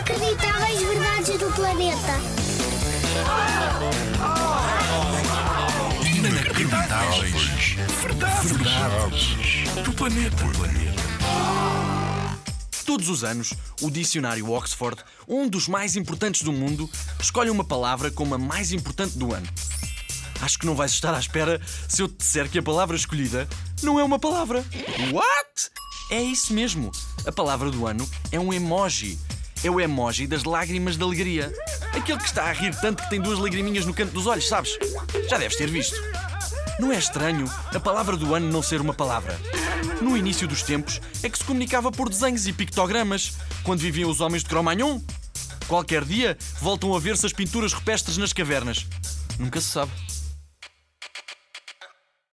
Inacreditáveis verdades do planeta. Inacreditáveis. Verdades. Do planeta. Todos os anos, o dicionário Oxford, um dos mais importantes do mundo, escolhe uma palavra como a mais importante do ano. Acho que não vais estar à espera se eu te disser que a palavra escolhida não é uma palavra. What? É isso mesmo. A palavra do ano é um emoji. É o emoji das lágrimas de alegria. Aquele que está a rir tanto que tem duas lagriminhas no canto dos olhos, sabes? Já deves ter visto. Não é estranho a palavra do ano não ser uma palavra. No início dos tempos é que se comunicava por desenhos e pictogramas, quando viviam os homens de Cro-Magnon. Qualquer dia voltam a ver-se as pinturas rupestres nas cavernas. Nunca se sabe.